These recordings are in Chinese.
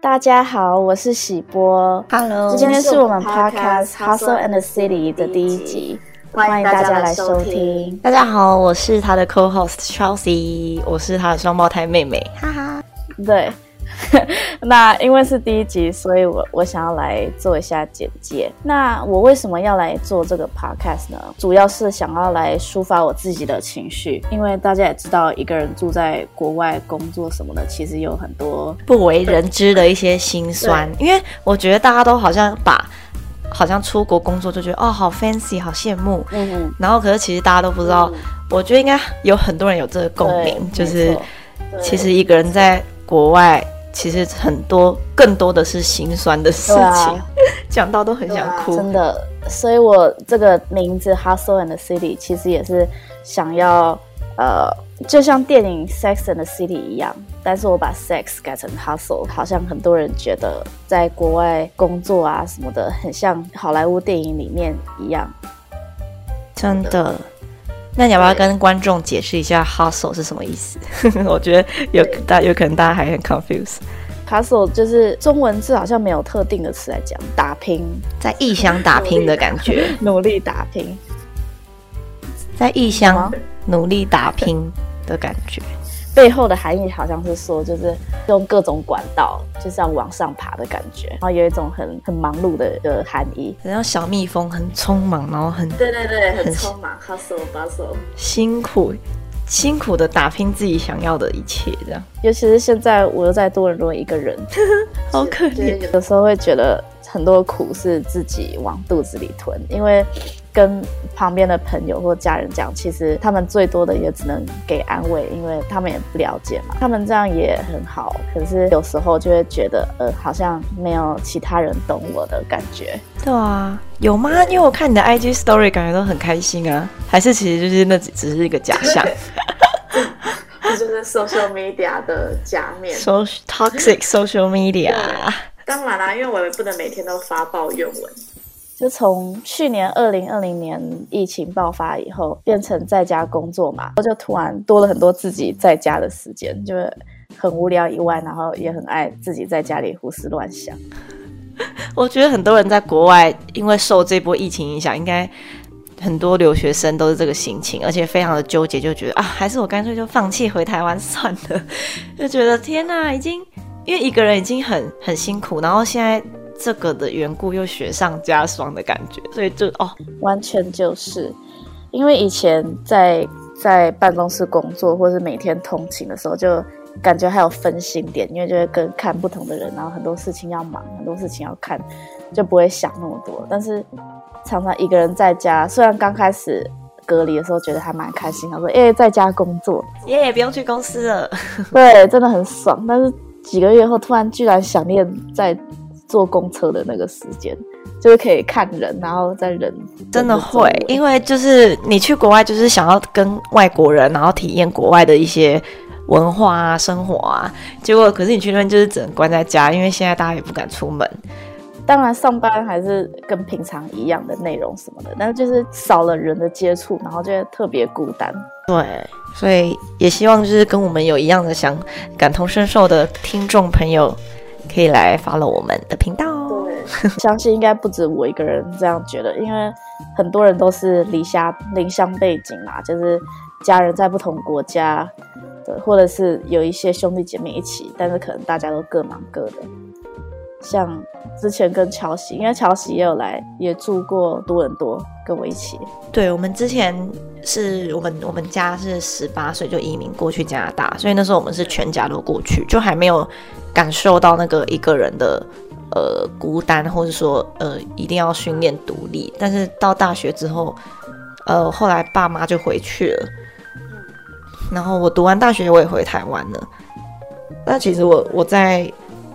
大家好，我是喜波。Hello，今天是我们 Podcast Hustle and the City 的第一集，欢迎大家来收听。大家好，我是他的 Co-host Chelsea，我是他的双胞胎妹妹，哈哈。对。那因为是第一集，所以我我想要来做一下简介。那我为什么要来做这个 podcast 呢？主要是想要来抒发我自己的情绪，因为大家也知道，一个人住在国外工作什么的，其实有很多不为人知的一些心酸。因为我觉得大家都好像把好像出国工作就觉得哦好 fancy，好羡慕。嗯嗯。然后可是其实大家都不知道，嗯、我觉得应该有很多人有这个共鸣，就是其实一个人在国外。其实很多更多的是心酸的事情，啊、讲到都很想哭。真的，所以我这个名字 Hustle and the City 其实也是想要，呃，就像电影 Sex and the City 一样，但是我把 Sex 改成 Hustle，好像很多人觉得在国外工作啊什么的，很像好莱坞电影里面一样。真的。那你要不要跟观众解释一下 hustle 是什么意思？我觉得有大有可能大家还很 confused。hustle 就是中文字好像没有特定的词来讲，打拼，在异乡打拼的感觉，努力打拼，在异乡努力打拼的感觉。背后的含义好像是说，就是用各种管道，就是要往上爬的感觉，然后有一种很很忙碌的的含义，好像小蜜蜂很匆忙，然后很对对对，很匆忙，hustle bustle，辛苦辛苦的打拼自己想要的一切，这样。尤其是现在我又在多伦多一个人，好可怜，有时候会觉得很多苦是自己往肚子里吞，因为。跟旁边的朋友或家人讲，其实他们最多的也只能给安慰，因为他们也不了解嘛。他们这样也很好，可是有时候就会觉得，呃，好像没有其他人懂我的感觉。对啊，有吗？因为我看你的 IG Story，感觉都很开心啊。还是其实就是那只是一个假象？这就是 social media 的假面，so toxic social media。当然啦，因为我也不能每天都发抱怨文。就从去年二零二零年疫情爆发以后，变成在家工作嘛，我就突然多了很多自己在家的时间，就很无聊以外，然后也很爱自己在家里胡思乱想。我觉得很多人在国外，因为受这波疫情影响，应该很多留学生都是这个心情，而且非常的纠结，就觉得啊，还是我干脆就放弃回台湾算了，就觉得天哪，已经因为一个人已经很很辛苦，然后现在。这个的缘故又雪上加霜的感觉，所以就哦，完全就是因为以前在在办公室工作，或是每天通勤的时候，就感觉还有分心点，因为就会跟看不同的人，然后很多事情要忙，很多事情要看，就不会想那么多。但是常常一个人在家，虽然刚开始隔离的时候觉得还蛮开心，他说：“哎，在家工作，耶，yeah, 不用去公司了。”对，真的很爽。但是几个月后，突然居然想念在。坐公车的那个时间，就是可以看人，然后在人真的会，因为就是你去国外，就是想要跟外国人，然后体验国外的一些文化啊、生活啊。结果可是你去那边就是只能关在家，因为现在大家也不敢出门。当然上班还是跟平常一样的内容什么的，但是就是少了人的接触，然后就会特别孤单。对，所以也希望就是跟我们有一样的想感同身受的听众朋友。可以来 follow 我们的频道哦。对，相信应该不止我一个人这样觉得，因为很多人都是离乡离乡背景嘛，就是家人在不同国家，对，或者是有一些兄弟姐妹一起，但是可能大家都各忙各的。像之前跟乔西，因为乔西也有来，也住过多伦多，跟我一起。对，我们之前是我们我们家是十八岁就移民过去加拿大，所以那时候我们是全家都过去，就还没有感受到那个一个人的呃孤单，或者说呃一定要训练独立。但是到大学之后，呃后来爸妈就回去了，然后我读完大学我也回台湾了。那其实我我在。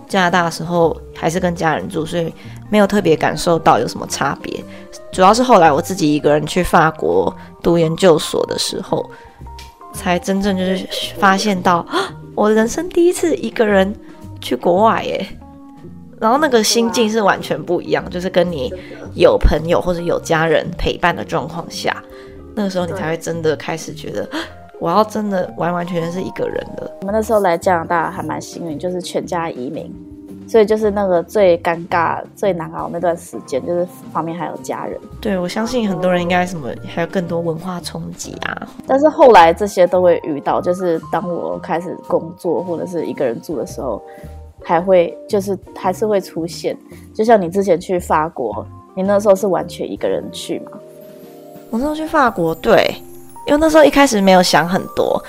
加拿大的时候还是跟家人住，所以没有特别感受到有什么差别。主要是后来我自己一个人去法国读研究所的时候，才真正就是发现到，我人生第一次一个人去国外耶。然后那个心境是完全不一样，就是跟你有朋友或者有家人陪伴的状况下，那个时候你才会真的开始觉得。我要真的完完全全是一个人的。我们那时候来加拿大还蛮幸运，就是全家移民，所以就是那个最尴尬、最难熬那段时间，就是旁边还有家人。对，我相信很多人应该什么还有更多文化冲击啊。但是后来这些都会遇到，就是当我开始工作或者是一个人住的时候，还会就是还是会出现。就像你之前去法国，你那时候是完全一个人去吗？我那时候去法国，对，因为那时候一开始没有想很多，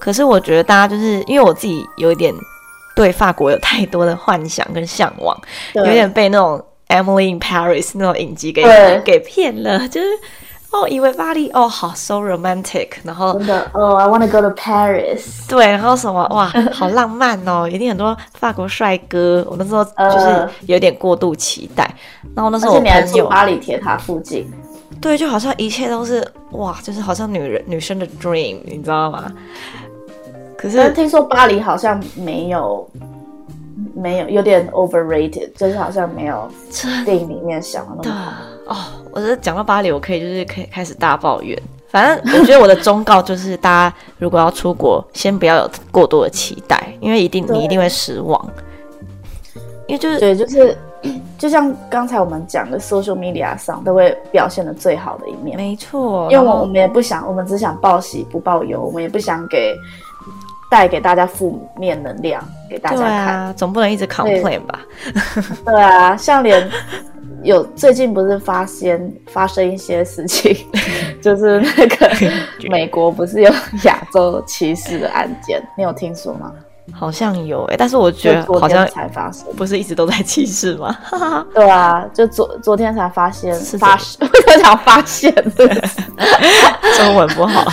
可是我觉得大家就是因为我自己有一点。对法国有太多的幻想跟向往，有点被那种 Emily in Paris 那种影集给给骗了，就是哦，以为巴黎哦好 so romantic，然后真的哦，I want to go to Paris，对，然后什么哇，好浪漫哦，一定很多法国帅哥，我那时候就是有点过度期待，然后那时候我朋友巴黎铁塔附近，对，就好像一切都是哇，就是好像女人女生的 dream，你知道吗？可是听说巴黎好像没有，没有有点 overrated，就是好像没有电影里面想的那么好。哦，我觉得讲到巴黎，我可以就是可以开始大抱怨。反正我觉得我的忠告就是，大家如果要出国，先不要有过多的期待，因为一定你一定会失望。因为就是对，就是就像刚才我们讲的，social media 上都会表现的最好的一面。没错，因为我们也不想，我们只想报喜不报忧，我们也不想给。带给大家负面能量给大家看，啊、总不能一直 complain 吧？对啊，像连有最近不是发现发生一些事情，就是那个 美国不是有亚洲歧视的案件，你有听说吗？好像有哎、欸，但是我觉得好像才发生，不是一直都在歧视吗？对啊，就昨昨天才发现，发生，我想发现，中文不好，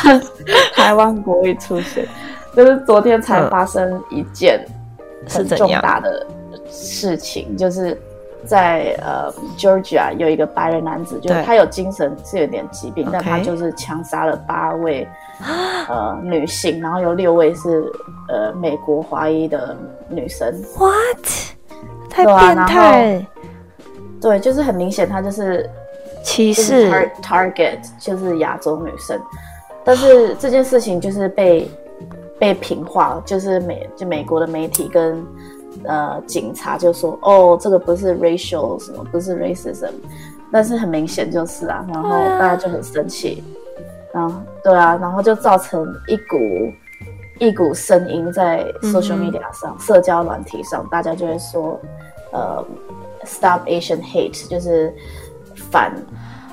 台湾国语出现。就是昨天才发生一件很重大的事情，就是在呃 Georgia 有一个白人男子，就是他有精神是有点疾病，但他就是枪杀了八位呃女性，然后有六位是呃美国华裔的女生。What？太变态！对，就是很明显他就是歧视 target，就是亚洲女生。但是这件事情就是被。被平化，就是美就美国的媒体跟呃警察就说，哦，这个不是 racial 什么，不是 racism，但是很明显就是啊，然后大家就很生气，然后对啊，然后就造成一股一股声音在 social media 上，嗯、社交软体上，大家就会说，呃，stop Asian hate，就是反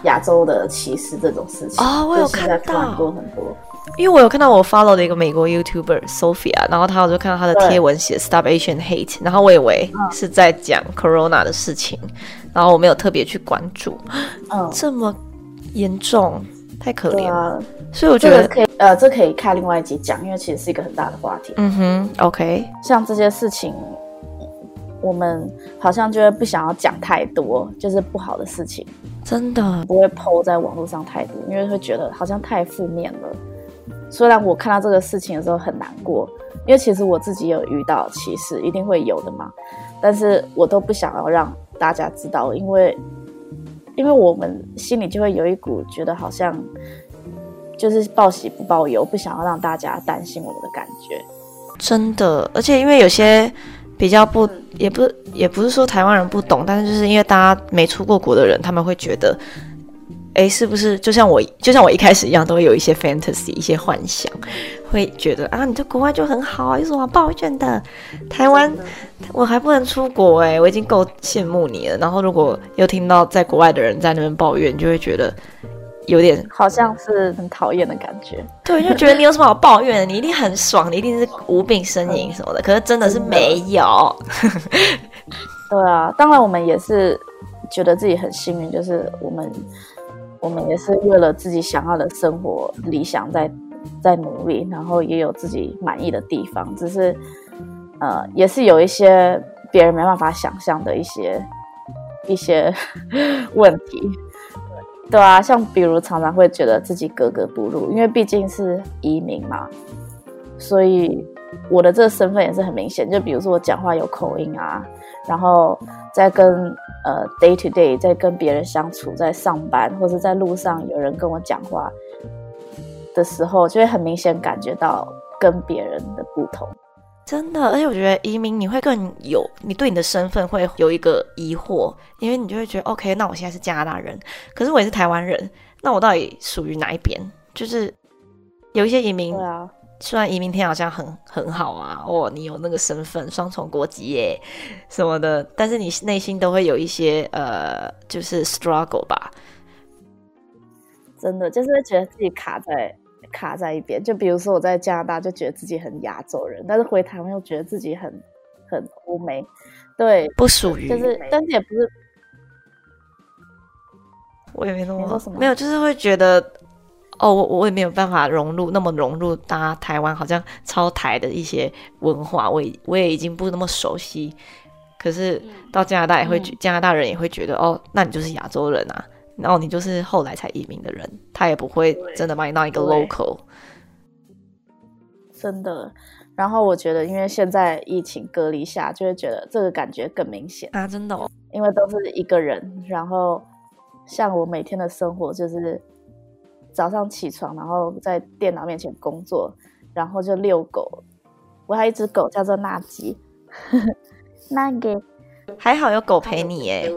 亚洲的歧视这种事情啊、哦，我有看到很多很多。因为我有看到我 follow 的一个美国 YouTuber Sophia，然后他我就看到他的贴文写 Stop Asian Hate，然后我以为是在讲 Corona 的事情，然后我没有特别去关注。嗯，这么严重，太可怜了。啊、所以我觉得、这个、可以，呃，这可以开另外一集讲，因为其实是一个很大的话题。嗯哼，OK。像这些事情，我们好像就会不想要讲太多，就是不好的事情，真的不会 po 在网络上太多，因为会觉得好像太负面了。虽然我看到这个事情的时候很难过，因为其实我自己有遇到歧视，一定会有的嘛。但是我都不想要让大家知道，因为因为我们心里就会有一股觉得好像就是报喜不报忧，不想要让大家担心我们的感觉。真的，而且因为有些比较不，也不也不是说台湾人不懂，但是就是因为大家没出过国的人，他们会觉得。哎，是不是就像我，就像我一开始一样，都会有一些 fantasy，一些幻想，会觉得啊，你在国外就很好啊，有什么抱怨的？台湾我还不能出国哎，我已经够羡慕你了。然后如果又听到在国外的人在那边抱怨，就会觉得有点好像是很讨厌的感觉。对，就觉得你有什么好抱怨的？你一定很爽，你一定是无病呻吟什么的。可是真的是没有。对啊，当然我们也是觉得自己很幸运，就是我们。我们也是为了自己想要的生活理想在在努力，然后也有自己满意的地方，只是呃，也是有一些别人没办法想象的一些一些 问题，对啊，像比如常常会觉得自己格格不入，因为毕竟是移民嘛，所以我的这个身份也是很明显，就比如说我讲话有口音啊，然后在跟。呃，day to day，在跟别人相处，在上班或者在路上有人跟我讲话的时候，就会很明显感觉到跟别人的不同。真的，而且我觉得移民你会更有，你对你的身份会有一个疑惑，因为你就会觉得，OK，那我现在是加拿大人，可是我也是台湾人，那我到底属于哪一边？就是有一些移民，对啊，虽然移民天好像很很好啊，哦，你有那个身份，双重国籍耶什么的，但是你内心都会有一些呃，就是 struggle 吧。真的就是会觉得自己卡在。卡在一边，就比如说我在加拿大就觉得自己很亚洲人，但是回台湾又觉得自己很很欧美，对，不属于，就是，但是也不是，我也没那么说什么，没有，就是会觉得，哦，我我也没有办法融入那么融入大家台湾好像超台的一些文化，我也我也已经不那么熟悉，可是到加拿大也会，嗯、加拿大人也会觉得，哦，那你就是亚洲人啊。然后你就是后来才移民的人，他也不会真的把你当一个 local。真的。然后我觉得，因为现在疫情隔离下，就会觉得这个感觉更明显啊！真的哦，因为都是一个人。然后像我每天的生活就是早上起床，然后在电脑面前工作，然后就遛狗。我还有一只狗叫做纳吉，那个还好有狗陪你耶。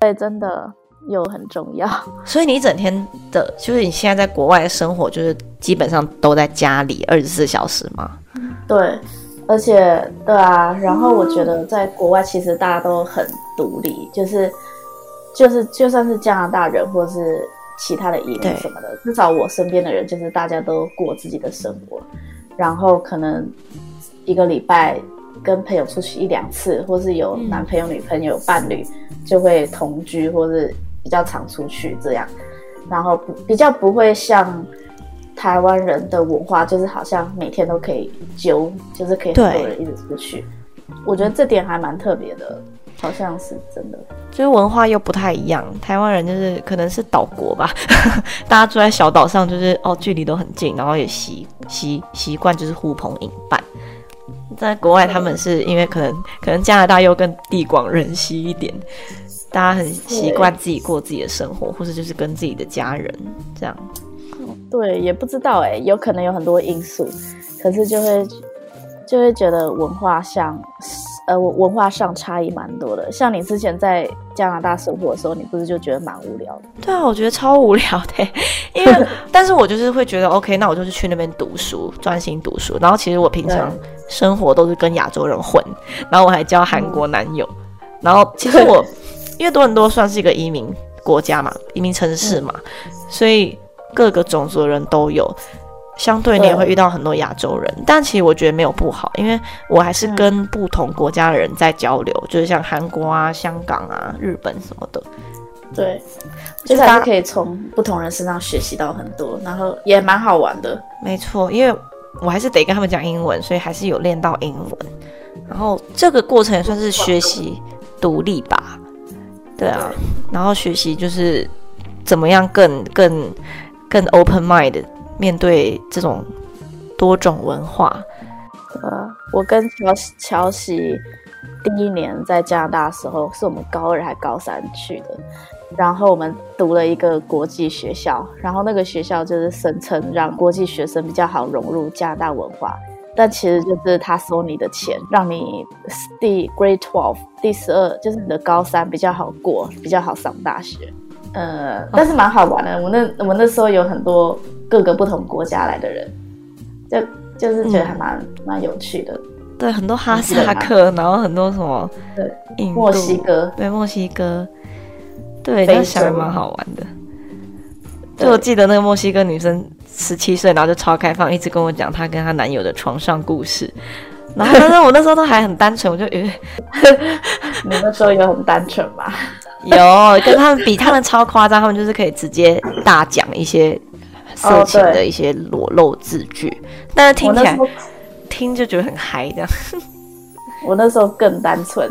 对，真的。又很重要，所以你一整天的，就是你现在在国外的生活，就是基本上都在家里二十四小时吗？对，而且对啊，然后我觉得在国外其实大家都很独立，就是就是就算是加拿大人或是其他的移民什么的，至少我身边的人就是大家都过自己的生活，然后可能一个礼拜跟朋友出去一两次，或是有男朋友、女朋友、伴侣就会同居，或是。比较常出去这样，然后比较不会像台湾人的文化，就是好像每天都可以揪，就是可以很多人一直出去。我觉得这点还蛮特别的，好像是真的。就是文化又不太一样，台湾人就是可能是岛国吧，大家住在小岛上，就是哦距离都很近，然后也习习习惯就是呼朋引伴。在国外他们是因为可能可能加拿大又更地广人稀一点。大家很习惯自己过自己的生活，或者就是跟自己的家人这样。对，也不知道哎、欸，有可能有很多因素，可是就会就会觉得文化上，呃，文化上差异蛮多的。像你之前在加拿大生活的时候，你不是就觉得蛮无聊的？对啊，我觉得超无聊的、欸，因为 但是我就是会觉得 OK，那我就是去那边读书，专心读书。然后其实我平常生活都是跟亚洲人混，然后我还交韩国男友，嗯、然后其实我。因为多伦多算是一个移民国家嘛，移民城市嘛，嗯、所以各个种族的人都有。相对你也会遇到很多亚洲人，嗯、但其实我觉得没有不好，因为我还是跟不同国家的人在交流，嗯、就是像韩国啊、香港啊、日本什么的。对，就是还是可以从不同人身上学习到很多，然后也蛮好玩的。没错，因为我还是得跟他们讲英文，所以还是有练到英文。然后这个过程也算是学习独立吧。对啊，然后学习就是怎么样更更更 open mind 面对这种多种文化。呃，我跟乔乔西第一年在加拿大的时候，是我们高二还高三去的，然后我们读了一个国际学校，然后那个学校就是声称让国际学生比较好融入加拿大文化。但其实就是他收你的钱，让你第 Grade Twelve 第十二，就是你的高三比较好过，比较好上大学。呃，但是蛮好玩的。我那我们那时候有很多各个不同国家来的人，就就是觉得还蛮、嗯、蛮有趣的。对，很多哈萨克，然后很多什么对，墨西哥，对墨西哥，对，那想还蛮好玩的。就我记得那个墨西哥女生。十七岁，然后就超开放，一直跟我讲她跟她男友的床上故事。然后，但是我那时候都还很单纯，我就以为 你那时候也很单纯吧？有，跟他们比，他们超夸张，他们就是可以直接大讲一些色情的一些裸露字句，哦、但是听起来听就觉得很嗨，这样。我那时候更单纯，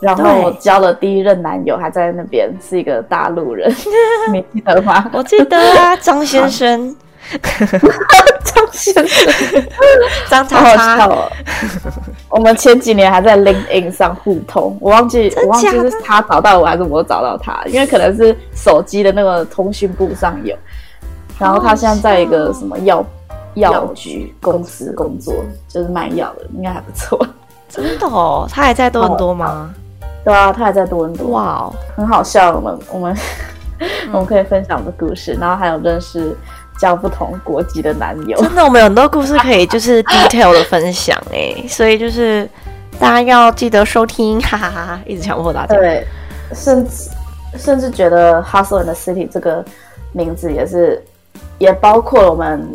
然后我交了第一任男友还在那边，是一个大陆人，你记得吗？我记得啊，张先生。张先生，张叉叉，哦、我们前几年还在 LinkedIn 上互通，我忘记我忘记是他找到我还是我找到他，因为可能是手机的那个通讯簿上有。然后他现在在一个什么药药局公司工作，就是卖药的，应该还不错。真的哦，他还在多伦多吗？对啊，他还在多伦多。哇哦，很好笑。我们我们、嗯、我们可以分享的故事，然后还有认识交不同国籍的男友。真的，我们有很多故事可以就是 detail 的分享哎，所以就是大家要记得收听，哈哈哈哈！一直强迫大家。对，甚至甚至觉得 Hustle in the City 这个名字也是也包括了我们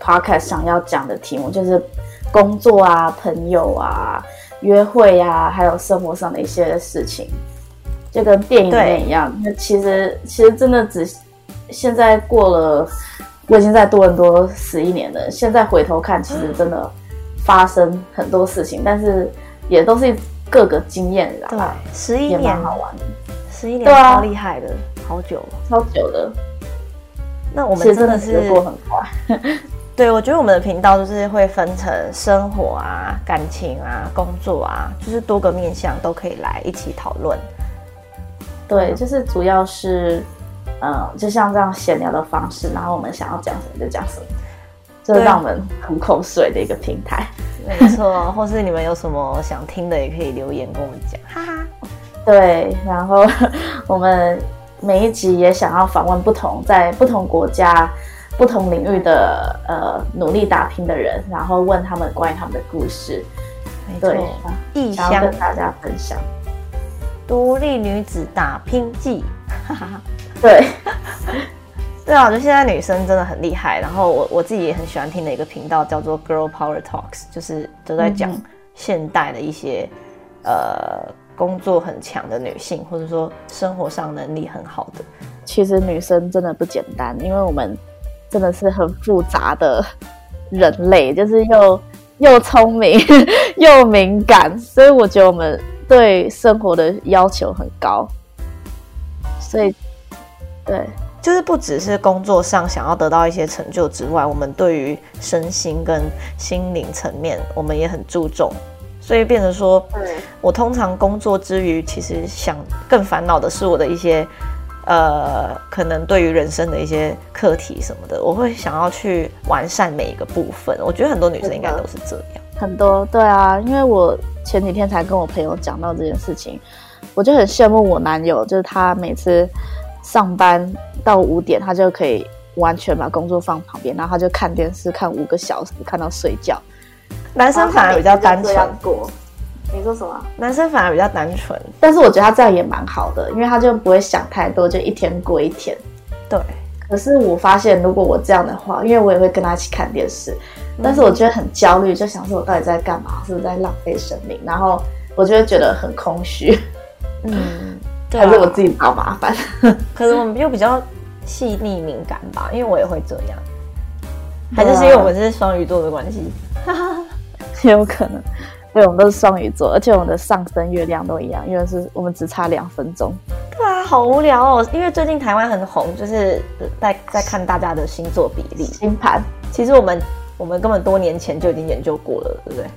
podcast 想要讲的题目，就是工作啊、朋友啊。约会、啊，还有生活上的一些事情，就跟电影里面一样。那其实，其实真的只现在过了，我已经在多伦多十一年了。现在回头看，其实真的发生很多事情，但是也都是各个经验啦。对，十一年好玩，十一年超厉害的，好久，超久的。那我们真的是过很快。对，我觉得我们的频道就是会分成生活啊、感情啊、工作啊，就是多个面向都可以来一起讨论。对，就是主要是，呃，就像这样闲聊的方式，然后我们想要讲什么就讲什么，就是让我们很口水的一个平台。没错，或是你们有什么想听的，也可以留言跟我们讲，哈哈。对，然后我们每一集也想要访问不同在不同国家。不同领域的呃努力打拼的人，然后问他们关于他们的故事，没错，异乡跟大家分享独立女子打拼记。对，对啊，我觉得现在女生真的很厉害。然后我我自己也很喜欢听的一个频道叫做 Girl Power Talks，就是都在讲现代的一些、嗯、呃工作很强的女性，或者说生活上能力很好的。其实女生真的不简单，因为我们。真的是很复杂的人类，就是又又聪明 又敏感，所以我觉得我们对生活的要求很高。所以，对，就是不只是工作上想要得到一些成就之外，我们对于身心跟心灵层面，我们也很注重。所以变成说，我通常工作之余，其实想更烦恼的是我的一些。呃，可能对于人生的一些课题什么的，我会想要去完善每一个部分。我觉得很多女生应该都是这样。很多，对啊，因为我前几天才跟我朋友讲到这件事情，我就很羡慕我男友，就是他每次上班到五点，他就可以完全把工作放旁边，然后他就看电视看五个小时，看到睡觉。男生反而比较单纯。你说什么？男生反而比较单纯，但是我觉得他这样也蛮好的，因为他就不会想太多，就一天过一天。对。可是我发现，如果我这样的话，因为我也会跟他一起看电视，但是我觉得很焦虑，就想说我到底在干嘛？是不是在浪费生命？然后我就会觉得很空虚。嗯，对。还是我自己找麻烦。可是我们又比较细腻敏感吧，因为我也会这样。还是是因为我们是双鱼座的关系？也 有可能。对，我们都是双鱼座，而且我们的上升月亮都一样，因为是我们只差两分钟。对啊，好无聊哦。因为最近台湾很红，就是在在看大家的星座比例、星盘。其实我们我们根本多年前就已经研究过了，对不对？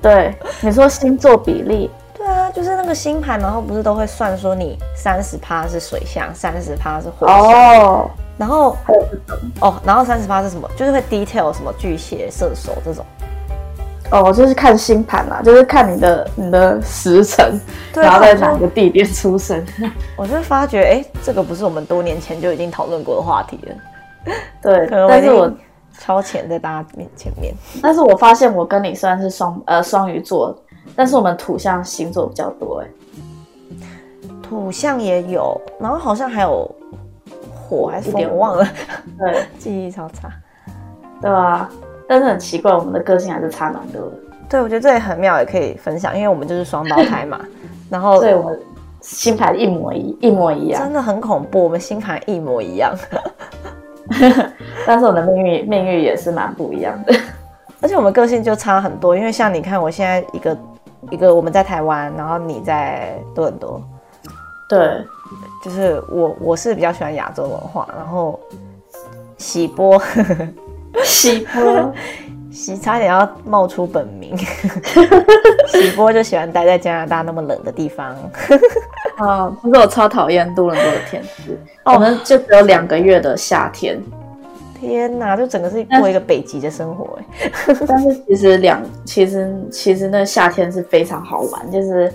对，你说星座比例？对啊，就是那个星盘，然后不是都会算说你三十趴是水象，三十趴是火象。哦。然后哦，然后三十趴是什么？就是会 detail 什么巨蟹、射手这种。哦，就是看星盘啦，就是看你的你的时辰，然后在哪个地点出生。我就发觉，哎、欸，这个不是我们多年前就已经讨论过的话题了。对，可能但是我超前在大家面前面。但是我发现我跟你虽然是双呃双鱼座，但是我们土象星座比较多哎。土象也有，然后好像还有火还是风，我忘了。对，记忆超差。对啊。但是很奇怪，我们的个性还是差蛮多的。对，我觉得这也很妙，也可以分享，因为我们就是双胞胎嘛。然后，对，我们星盘一模一一模一样，真的很恐怖。我们星盘一模一样，但是我们的命运命运也是蛮不一样的。而且我们个性就差很多，因为像你看，我现在一个一个我们在台湾，然后你在多伦多。对，就是我我是比较喜欢亚洲文化，然后喜波。喜波，喜差点要冒出本名。喜波就喜欢待在加拿大那么冷的地方。啊，可是我超讨厌多伦多的天气。哦，我们就只有两个月的夏天。天哪，就整个是过一个北极的生活哎。但是其实两，其实其实那夏天是非常好玩，就是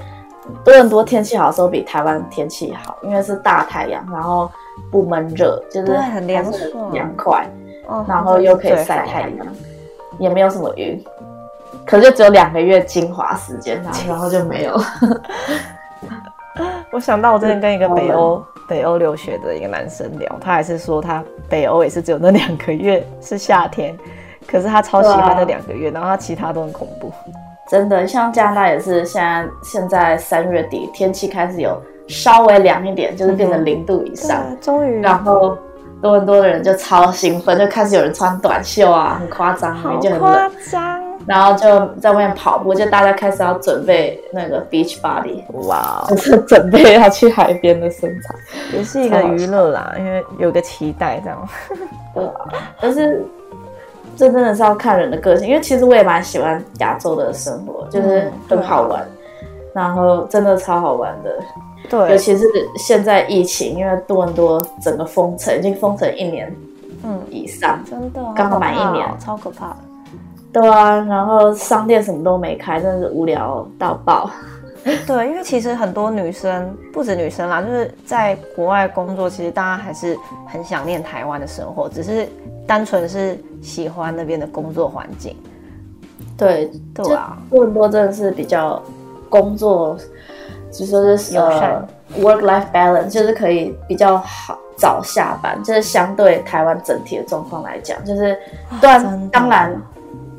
多伦多天气好的时候比台湾天气好，因为是大太阳，然后不闷热，就是很凉爽凉快，然后又可以晒太阳，也没有什么云。可是只有两个月精华时间，然后就没有了。我想到我之前跟一个北欧北欧留学的一个男生聊，他还是说他北欧也是只有那两个月 是夏天，可是他超喜欢那两个月，然后他其他都很恐怖。真的，像加拿大也是，现在现在三月底天气开始有稍微凉一点，就是变成零度以上，终于。然后多伦多的人就超兴奋，就开始有人穿短袖啊，很夸张，好夸张。然后就在外面跑步，就大家开始要准备那个 beach body，哇，就是准备要去海边的身材，也是一个娱乐啦，因为有个期待这样。对啊，但是这真的是要看人的个性，因为其实我也蛮喜欢亚洲的生活，就是很好玩，嗯、然后真的超好玩的。对，尤其是现在疫情，因为多伦多整个封城，已经封城一年，嗯以上，真的刚好满一年，超可怕。对啊，然后商店什么都没开，真的是无聊到爆。对，因为其实很多女生，不止女生啦，就是在国外工作，其实大家还是很想念台湾的生活，只是单纯是喜欢那边的工作环境。对，对啊，多伦多真的是比较工作，就说是呃 work life balance，就是可以比较好早下班，就是相对台湾整体的状况来讲，就是当当然。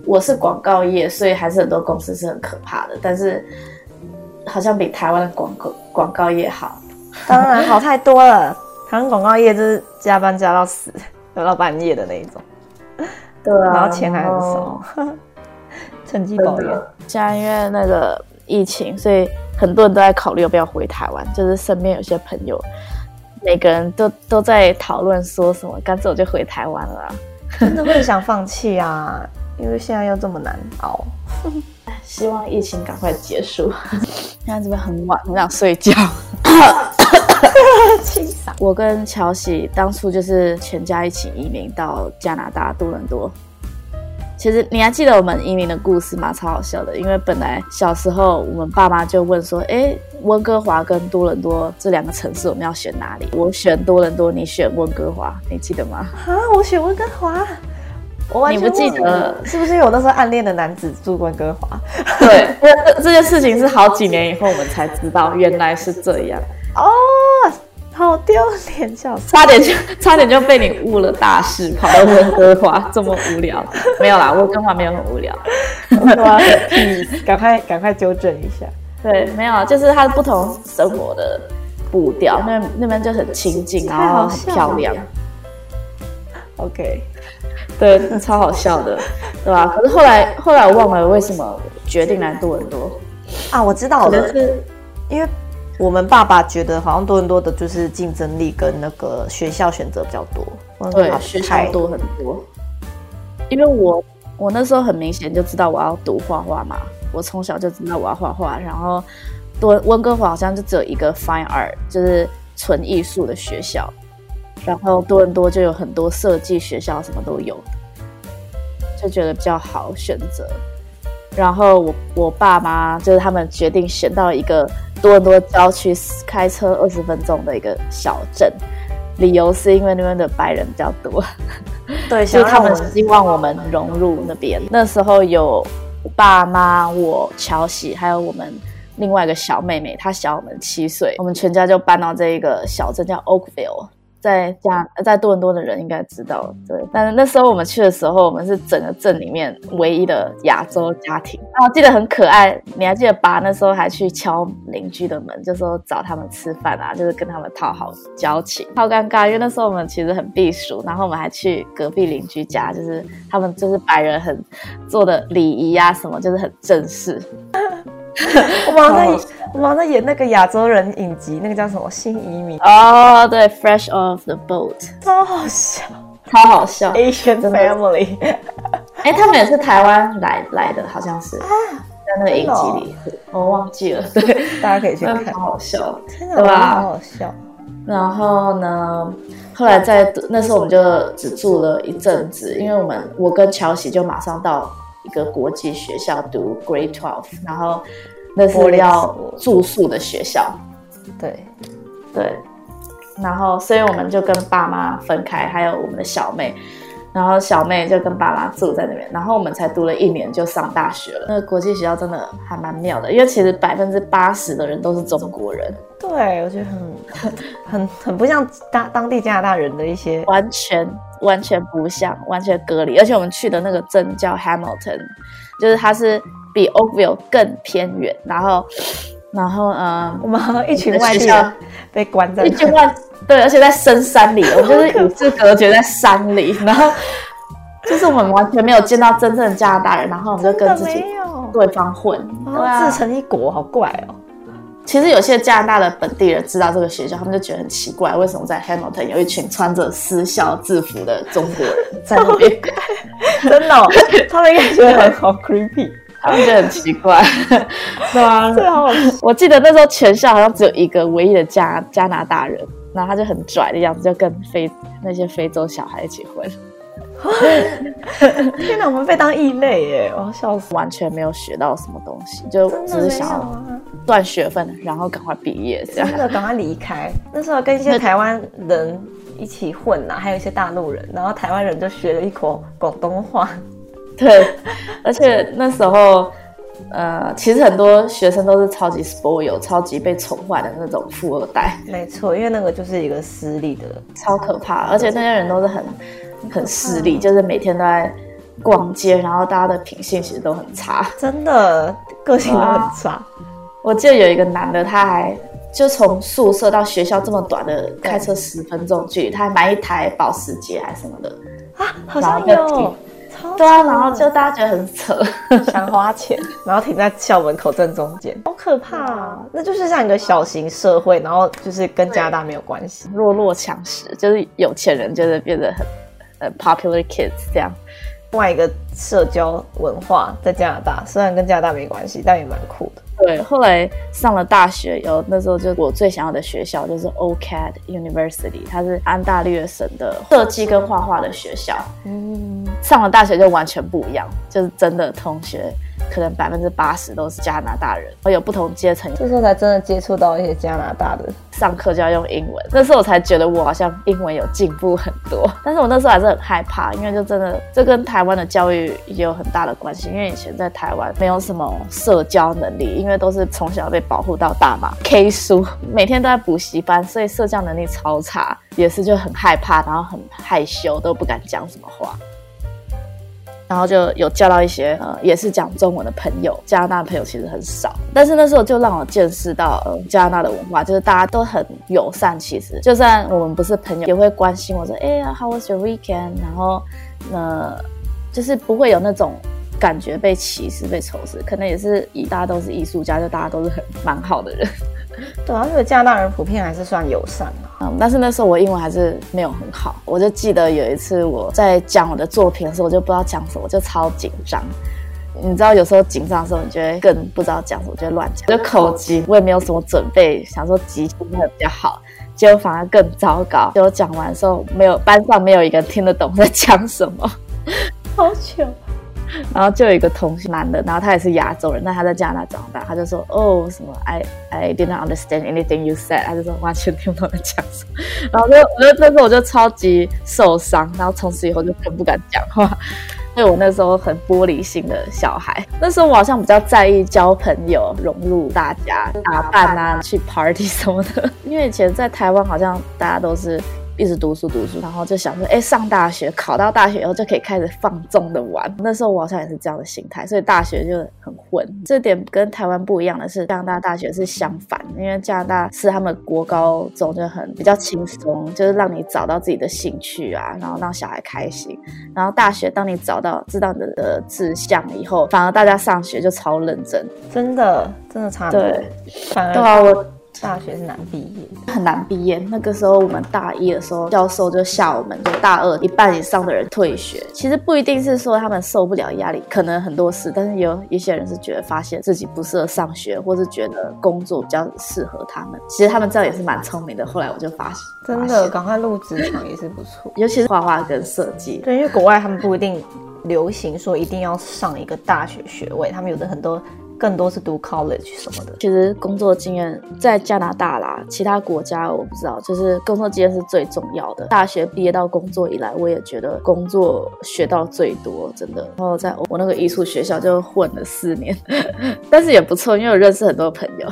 我是广告业，所以还是很多公司是很可怕的，但是好像比台湾的广告广告业好，当然好太多了。台湾广告业就是加班加到死，加到半夜的那一种，对啊，然后钱还很少，趁机抱怨。现在因为那个疫情，所以很多人都在考虑要不要回台湾，就是身边有些朋友，每个人都都在讨论说什么，干脆我就回台湾了，真的会想放弃啊。因为现在又这么难熬，希望疫情赶快结束。现在这边很晚，很想睡觉。我跟乔喜当初就是全家一起移民到加拿大多伦多。其实你还记得我们移民的故事吗？超好笑的。因为本来小时候我们爸妈就问说：“哎，温哥华跟多伦多这两个城市我们要选哪里？”我选多伦多，你选温哥华，你记得吗？啊，我选温哥华。我完全你不记得？是不是有那时候暗恋的男子住温哥华？对，这这件事情是好几年以后我们才知道，原来是这样。哦，好丢脸，笑死，差点就差点就被你误了大事，跑到温哥华这么无聊，没有啦，温哥华没有很无聊，赶快赶快纠正一下，对，没有，就是它不同生活的步调，那那边就很清静，然后很漂亮，OK。对，超好笑的，对吧？可是后来，后来我忘了为什么决定来多伦多啊！我知道了，是因为我们爸爸觉得好像多伦多的就是竞争力跟那个学校选择比较多，对，学校多很多。因为我我那时候很明显就知道我要读画画嘛，我从小就知道我要画画。然后多温哥华好像就只有一个 Fine Art，就是纯艺术的学校。然后多伦多就有很多设计学校，什么都有，就觉得比较好选择。然后我我爸妈就是他们决定选到一个多伦多郊区，开车二十分钟的一个小镇，理由是因为那边的白人比较多，对，所以他们希望我们融入那边。那时候有爸妈、我、乔喜，还有我们另外一个小妹妹，她小我们七岁，我们全家就搬到这一个小镇叫 Oakville。在家在多伦多的人应该知道，对。但是那时候我们去的时候，我们是整个镇里面唯一的亚洲家庭。然后记得很可爱，你还记得爸那时候还去敲邻居的门，就说找他们吃饭啊，就是跟他们讨好交情。好尴尬，因为那时候我们其实很避暑，然后我们还去隔壁邻居家，就是他们就是白人很做的礼仪啊什么，就是很正式。我们在我们在演那个亚洲人影集，那个叫什么《新移民》哦，对，Fresh Off the Boat，超好笑，超好笑，Asian Family，哎，他们也是台湾来来的，好像是。在那个影集里，我忘记了，对，大家可以去看，好好笑，对吧？好好笑，然后呢，后来在那时候我们就只住了一阵子，因为我们我跟乔喜就马上到一个国际学校读 Grade Twelve，然后那是要住宿的学校，对对，然后所以我们就跟爸妈分开，还有我们的小妹。然后小妹就跟爸妈住在那边，然后我们才读了一年就上大学了。那个国际学校真的还蛮妙的，因为其实百分之八十的人都是中国人。对，我觉得很很很很不像当当地加拿大人的一些，完全完全不像，完全隔离。而且我们去的那个镇叫 Hamilton，就是它是比 Oakville 更偏远。然后，然后嗯，我们一群外地人被关在一群外。对，而且在深山里，我们就是与世隔绝在山里，然后就是我们完全没有见到真正的加拿大人，然后我们就跟自己对方混，对啊，自成一国，好怪哦。其实有些加拿大的本地人知道这个学校，他们就觉得很奇怪，为什么在 Hamilton 有一群穿着私校制服的中国人在那边？真的、哦，他们应该觉得很好 creepy，他们觉得很奇怪，对啊，最好我记得那时候全校好像只有一个唯一的加加拿大人。然后他就很拽的样子，就跟非那些非洲小孩一起混。天哪，我们被当异类耶！我笑死，完全没有学到什么东西，就只是想要赚学分，然后赶快毕业，这样真的赶快离开。那时候跟一些台湾人一起混呐、啊，还有一些大陆人，然后台湾人就学了一口广东话。对，而且那时候。呃，其实很多学生都是超级 spoil，超级被宠坏的那种富二代。没错，因为那个就是一个私立的，超可怕。而且那些人都是很很势利，就是每天都在逛街，然后大家的品性其实都很差，真的个性都很差。啊，我记得有一个男的，他还就从宿舍到学校这么短的开车十分钟距离，他还买一台保时捷还是什么的。啊，好像有。对啊，然后就大家觉得很扯，想花钱，然后停在校门口正中间，好可怕。啊！那就是像一个小型社会，然后就是跟加拿大没有关系，弱肉强食，就是有钱人就是变得很呃 popular kids 这样。另外一个社交文化在加拿大，虽然跟加拿大没关系，但也蛮酷的。对，后来上了大学，有那时候就我最想要的学校就是 OCAD University，它是安大略省的设计跟画画的学校。嗯，上了大学就完全不一样，就是真的同学。可能百分之八十都是加拿大人，会有不同阶层，这时候才真的接触到一些加拿大的。上课就要用英文，那时候我才觉得我好像英文有进步很多。但是我那时候还是很害怕，因为就真的这跟台湾的教育也有很大的关系。因为以前在台湾没有什么社交能力，因为都是从小被保护到大嘛，K 书每天都在补习班，所以社交能力超差，也是就很害怕，然后很害羞，都不敢讲什么话。然后就有交到一些呃，也是讲中文的朋友。加拿大朋友其实很少，但是那时候就让我见识到呃加拿大的文化，就是大家都很友善。其实就算我们不是朋友，也会关心我说：“哎呀，How was your weekend？” 然后呃，就是不会有那种感觉被歧视、被仇视。可能也是以大家都是艺术家，就大家都是很蛮好的人。对啊，因为加拿大人普遍还是算友善的。嗯，但是那时候我英文还是没有很好。我就记得有一次我在讲我的作品的时候，我就不知道讲什么，我就超紧张。你知道，有时候紧张的时候，你就会更不知道讲什么，就会乱讲。就口急，我也没有什么准备，想说即兴会比较好，结果反而更糟糕。结果讲完的时候，没有班上没有一个人听得懂在讲什么，好糗。然后就有一个同学男的，然后他也是亚洲人，但他在加拿大长大，他就说哦什么 I I didn't understand anything you said，他就说完全听不懂在讲什么。然后就我就那时候我就超级受伤，然后从此以后就更不敢讲话。因为我那时候很玻璃心的小孩，那时候我好像比较在意交朋友、融入大家、打扮啊、去 party 什么的。因为以前在台湾好像大家都是。一直读书读书，然后就想说，哎，上大学，考到大学以后就可以开始放纵的玩。那时候我好像也是这样的心态，所以大学就很混。这点跟台湾不一样的是，加拿大大学是相反，因为加拿大是他们国高中就很比较轻松，就是让你找到自己的兴趣啊，然后让小孩开心。然后大学，当你找到知道你的志向以后，反而大家上学就超认真，真的真的差。对，反而对啊，我。大学是难毕业，很难毕业。那个时候我们大一的时候，教授就吓我们，就大二一半以上的人退学。其实不一定是说他们受不了压力，可能很多事，但是有一些人是觉得发现自己不适合上学，或是觉得工作比较适合他们。其实他们这样也是蛮聪明的。后来我就发现，真的赶快入职场也是不错，尤其是画画跟设计。对，因为国外他们不一定流行说一定要上一个大学学位，他们有的很多。更多是读 college 什么的。其实工作经验在加拿大啦，其他国家我不知道。就是工作经验是最重要的。大学毕业到工作以来，我也觉得工作学到最多，真的。然后在我那个艺术学校就混了四年，但是也不错，因为我认识很多朋友。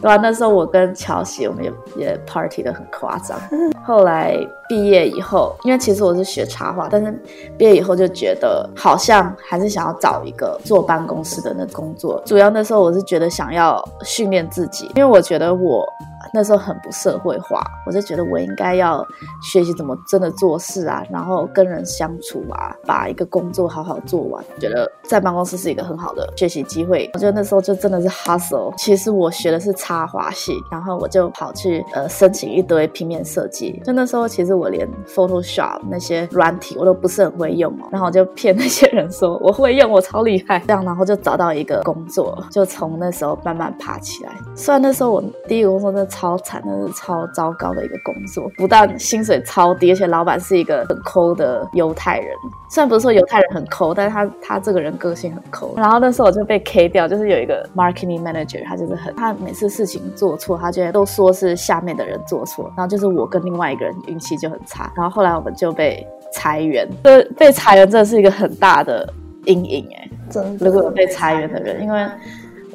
对啊，那时候我跟乔西，我们也也 party 的很夸张。后来毕业以后，因为其实我是学插画，但是毕业以后就觉得好像还是想要找一个坐办公室的那工作，主要。那时候我是觉得想要训练自己，因为我觉得我那时候很不社会化，我就觉得我应该要学习怎么真的做事啊，然后跟人相处啊，把一个工作好好做完。觉得在办公室是一个很好的学习机会。我觉得那时候就真的是 hustle。其实我学的是插画系，然后我就跑去呃申请一堆平面设计。就那时候其实我连 Photoshop 那些软体我都不是很会用哦，然后我就骗那些人说我会用，我超厉害，这样然后就找到一个工作。就从那时候慢慢爬起来。虽然那时候我第一个工作真的超惨，真的是超糟糕的一个工作，不但薪水超低，而且老板是一个很抠的犹太人。虽然不是说犹太人很抠，但是他他这个人个性很抠。然后那时候我就被 K 掉，就是有一个 marketing manager，他就是很，他每次事情做错，他觉得都说是下面的人做错，然后就是我跟另外一个人运气就很差。然后后来我们就被裁员，被被裁员真的是一个很大的阴影哎。真的，如果有被裁员的人，因为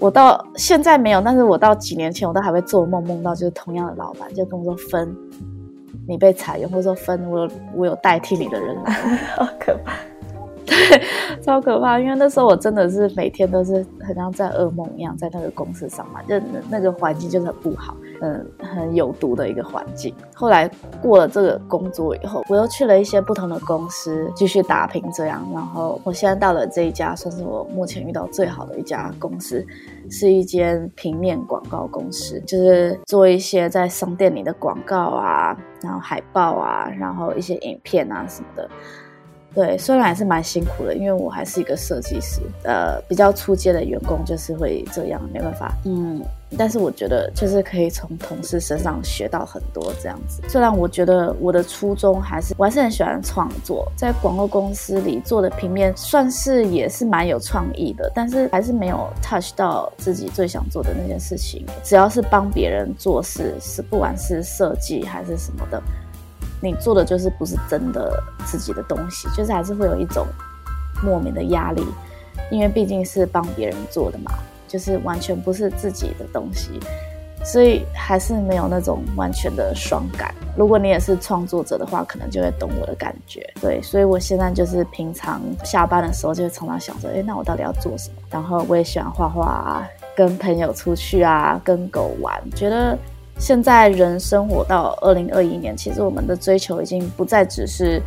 我到现在没有，但是我到几年前我都还会做梦，梦到就是同样的老板就跟我说分你被裁员，或者说分我有我有代替你的人来，好可怕。对，超可怕，因为那时候我真的是每天都是很像在噩梦一样，在那个公司上班，就那个环境就是很不好，嗯，很有毒的一个环境。后来过了这个工作以后，我又去了一些不同的公司继续打拼，这样，然后我现在到了这一家，算是我目前遇到最好的一家公司，是一间平面广告公司，就是做一些在商店里的广告啊，然后海报啊，然后一些影片啊什么的。对，虽然还是蛮辛苦的，因为我还是一个设计师，呃，比较初阶的员工就是会这样，没办法，嗯，但是我觉得就是可以从同事身上学到很多这样子。虽然我觉得我的初衷还是，我还是很喜欢创作，在广告公司里做的平面算是也是蛮有创意的，但是还是没有 touch 到自己最想做的那件事情。只要是帮别人做事，是不管是设计还是什么的。你做的就是不是真的自己的东西，就是还是会有一种莫名的压力，因为毕竟是帮别人做的嘛，就是完全不是自己的东西，所以还是没有那种完全的爽感。如果你也是创作者的话，可能就会懂我的感觉。对，所以我现在就是平常下班的时候，就会常常想着，诶，那我到底要做什么？然后我也喜欢画画啊，跟朋友出去啊，跟狗玩，觉得。现在人生活到二零二一年，其实我们的追求已经不再只是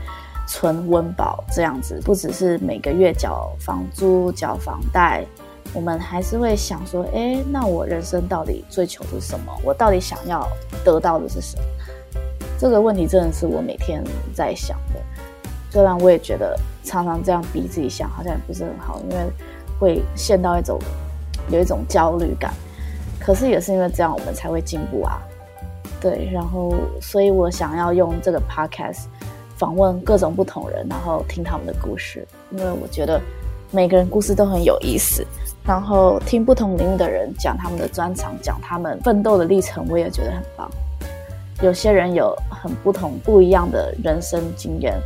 存温饱这样子，不只是每个月缴房租、缴房贷，我们还是会想说，哎，那我人生到底追求的是什么？我到底想要得到的是什么？这个问题真的是我每天在想的。虽然我也觉得常常这样逼自己想，好像也不是很好，因为会陷到一种有一种焦虑感。可是也是因为这样，我们才会进步啊。对，然后所以我想要用这个 podcast 访问各种不同人，然后听他们的故事，因为我觉得每个人故事都很有意思。然后听不同领域的人讲他们的专长，讲他们奋斗的历程，我也觉得很棒。有些人有很不同、不一样的人生经验，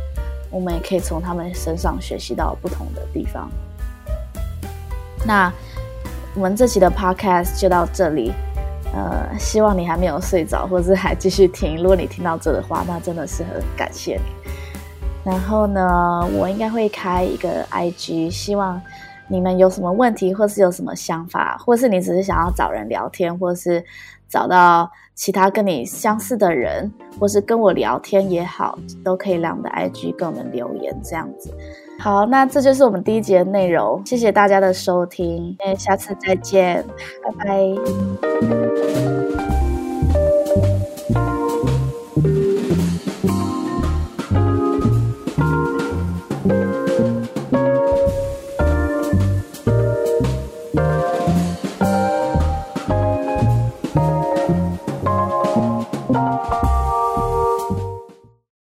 我们也可以从他们身上学习到不同的地方。那。我们这期的 podcast 就到这里，呃，希望你还没有睡着，或者是还继续听。如果你听到这的话，那真的是很感谢你。然后呢，我应该会开一个 IG，希望你们有什么问题，或是有什么想法，或是你只是想要找人聊天，或是找到其他跟你相似的人，或是跟我聊天也好，都可以来我们的 IG 跟我们留言，这样子。好，那这就是我们第一集的内容，谢谢大家的收听，下次再见，拜拜。